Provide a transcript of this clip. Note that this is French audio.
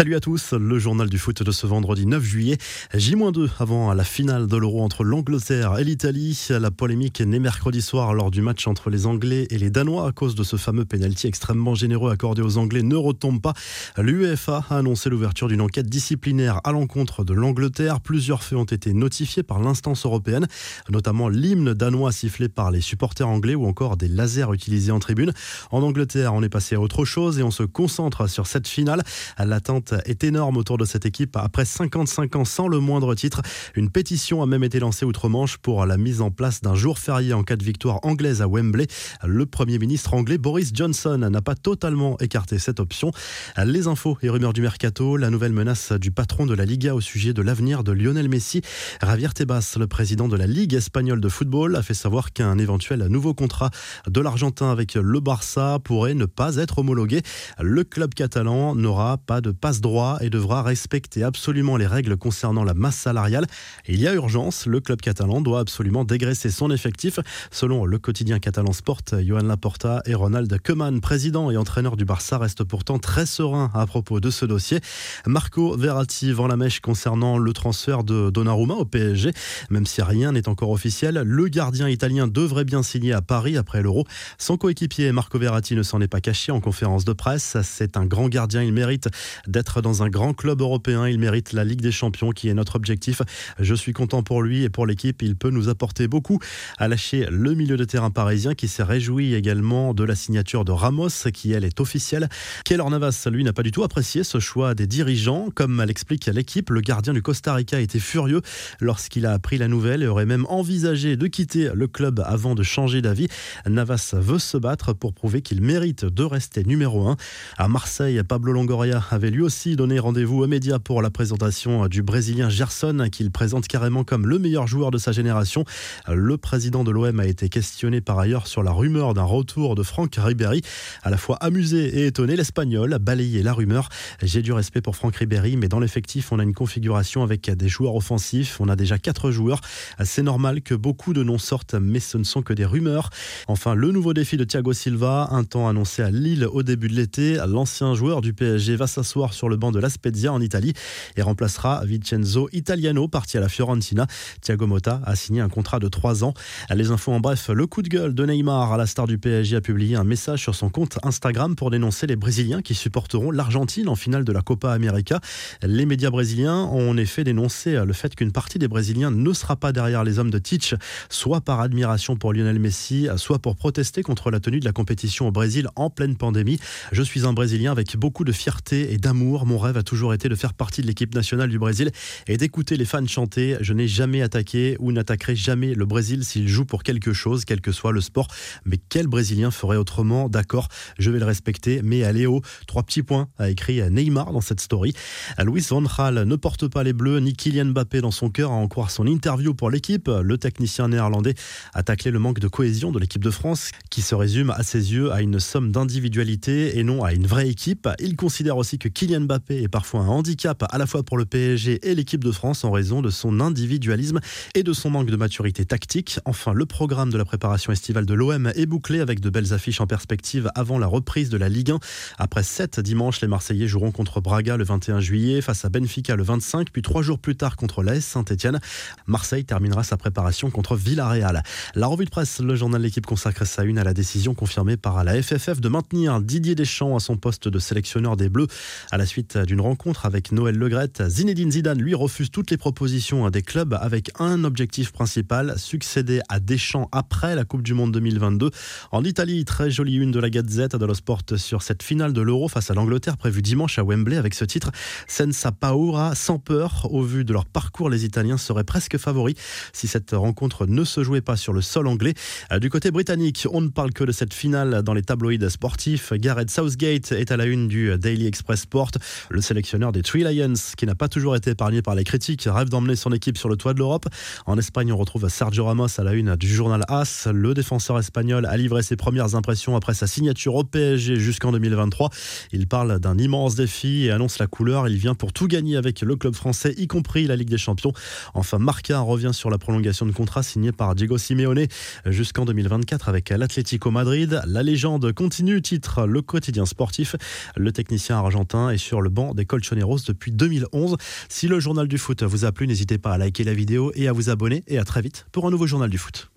Salut à tous, le journal du foot de ce vendredi 9 juillet. J-2 avant la finale de l'Euro entre l'Angleterre et l'Italie. La polémique est née mercredi soir lors du match entre les Anglais et les Danois à cause de ce fameux pénalty extrêmement généreux accordé aux Anglais ne retombe pas. L'UEFA a annoncé l'ouverture d'une enquête disciplinaire à l'encontre de l'Angleterre. Plusieurs faits ont été notifiés par l'instance européenne, notamment l'hymne danois sifflé par les supporters anglais ou encore des lasers utilisés en tribune. En Angleterre, on est passé à autre chose et on se concentre sur cette finale. L'attente est énorme autour de cette équipe après 55 ans sans le moindre titre. Une pétition a même été lancée outre-Manche pour la mise en place d'un jour férié en cas de victoire anglaise à Wembley. Le Premier ministre anglais Boris Johnson n'a pas totalement écarté cette option. Les infos et rumeurs du mercato, la nouvelle menace du patron de la Liga au sujet de l'avenir de Lionel Messi. Javier Tebas, le président de la Ligue espagnole de football, a fait savoir qu'un éventuel nouveau contrat de l'Argentin avec le Barça pourrait ne pas être homologué. Le club catalan n'aura pas de passe-droit et devra respecter absolument les règles concernant la masse salariale. il y a urgence, le club catalan doit absolument dégraisser son effectif. Selon le quotidien catalan Sport, Johan Laporta et Ronald Koeman, président et entraîneur du Barça, restent pourtant très sereins à propos de ce dossier. Marco Verratti vend la mèche concernant le transfert de Donnarumma au PSG. Même si rien n'est encore officiel, le gardien italien devrait bien signer à Paris après l'Euro. Son coéquipier Marco Verratti ne s'en est pas caché en conférence de presse. C'est un grand gardien, il mérite d'être dans un grand club européen. Il mérite la Ligue des Champions qui est notre objectif. Je suis content pour lui et pour l'équipe. Il peut nous apporter beaucoup. À lâcher le milieu de terrain parisien qui s'est réjoui également de la signature de Ramos qui elle est officielle. Keylor Navas, lui, n'a pas du tout apprécié ce choix des dirigeants. Comme l'explique l'équipe, le gardien du Costa Rica était furieux lorsqu'il a appris la nouvelle et aurait même envisagé de quitter le club avant de changer d'avis. Navas veut se battre pour prouver qu'il mérite de rester numéro 1. À Marseille, Pablo Longoria avait lui aussi donné rendez-vous aux médias pour la présentation du Brésilien Gerson, qu'il présente carrément comme le meilleur joueur de sa génération. Le président de l'OM a été questionné par ailleurs sur la rumeur d'un retour de Franck Ribéry. À la fois amusé et étonné, l'Espagnol a balayé la rumeur. J'ai du respect pour Franck Ribéry, mais dans l'effectif, on a une configuration avec des joueurs offensifs. On a déjà quatre joueurs. C'est normal que beaucoup de noms sortent, mais ce ne sont que des rumeurs. Enfin, le nouveau défi de Thiago Silva, un temps annoncé à Lille au début de l'été. L'ancien joueur du PSG va s'asseoir sur le banc de la Spezia en Italie et remplacera Vincenzo Italiano, parti à la Fiorentina. Thiago Motta a signé un contrat de 3 ans. Les infos en bref, le coup de gueule de Neymar à la star du PSG a publié un message sur son compte Instagram pour dénoncer les Brésiliens qui supporteront l'Argentine en finale de la Copa América. Les médias brésiliens ont en effet dénoncé le fait qu'une partie des Brésiliens ne sera pas derrière les hommes de Titch, soit par admiration pour Lionel Messi, soit pour protester contre la tenue de la compétition au Brésil en pleine pandémie. Je suis un Brésilien avec beaucoup de fierté et d'amour. Mon rêve a toujours été de faire partie de l'équipe nationale du Brésil et d'écouter les fans chanter. Je n'ai jamais attaqué ou n'attaquerai jamais le Brésil s'il joue pour quelque chose, quel que soit le sport. Mais quel Brésilien ferait autrement? D'accord, je vais le respecter, mais allez haut. Trois petits points, a écrit Neymar dans cette story. Louis Van Gaal ne porte pas les bleus, ni Kylian Mbappé dans son cœur, à en croire son interview pour l'équipe. Le technicien néerlandais a taclé le manque de cohésion de l'équipe de France, qui se résume à ses yeux à une somme d'individualité et non à une vraie équipe. Il considère aussi que Kylian Mbappé est parfois un handicap à la fois pour le PSG et l'équipe de France en raison de son individualisme et de son manque de maturité tactique. Enfin, le programme de la préparation estivale de l'OM est bouclé avec de belles affiches en perspective avant la reprise de la Ligue 1. Après 7 dimanches, les Marseillais joueront contre Braga le 21 juillet, face à Benfica le 25, puis trois jours plus tard contre l'AS Saint-Etienne. Marseille terminera sa préparation contre Villarreal. La revue de presse, le journal de l'équipe consacre sa une à la décision confirmée par la FFF de maintenir Didier Deschamps à son poste de sélectionneur des Bleus à la suite d'une rencontre avec Noël Legrette. Zinedine Zidane, lui, refuse toutes les propositions des clubs avec un objectif principal, succéder à Deschamps après la Coupe du Monde 2022. En Italie, très jolie une de la Gazette dello Sport sur cette finale de l'Euro face à l'Angleterre prévue dimanche à Wembley avec ce titre Senza paura, sans peur. Au vu de leur parcours, les Italiens seraient presque favoris si cette rencontre ne se jouait pas sur le sol anglais. Du côté britannique, on ne parle que de cette finale dans les tabloïds sportifs. Gareth Southgate est à la une du Daily Express Sport. Le sélectionneur des Three Lions, qui n'a pas toujours été épargné par les critiques, rêve d'emmener son équipe sur le toit de l'Europe. En Espagne, on retrouve Sergio Ramos à la une du journal AS. Le défenseur espagnol a livré ses premières impressions après sa signature au PSG jusqu'en 2023. Il parle d'un immense défi et annonce la couleur. Il vient pour tout gagner avec le club français, y compris la Ligue des Champions. Enfin, Marca revient sur la prolongation de contrat signé par Diego Simeone jusqu'en 2024 avec l'Atlético Madrid. La légende continue, titre le quotidien sportif. Le technicien argentin est sur le banc des Colchoneros depuis 2011. Si le journal du foot vous a plu, n'hésitez pas à liker la vidéo et à vous abonner. Et à très vite pour un nouveau journal du foot.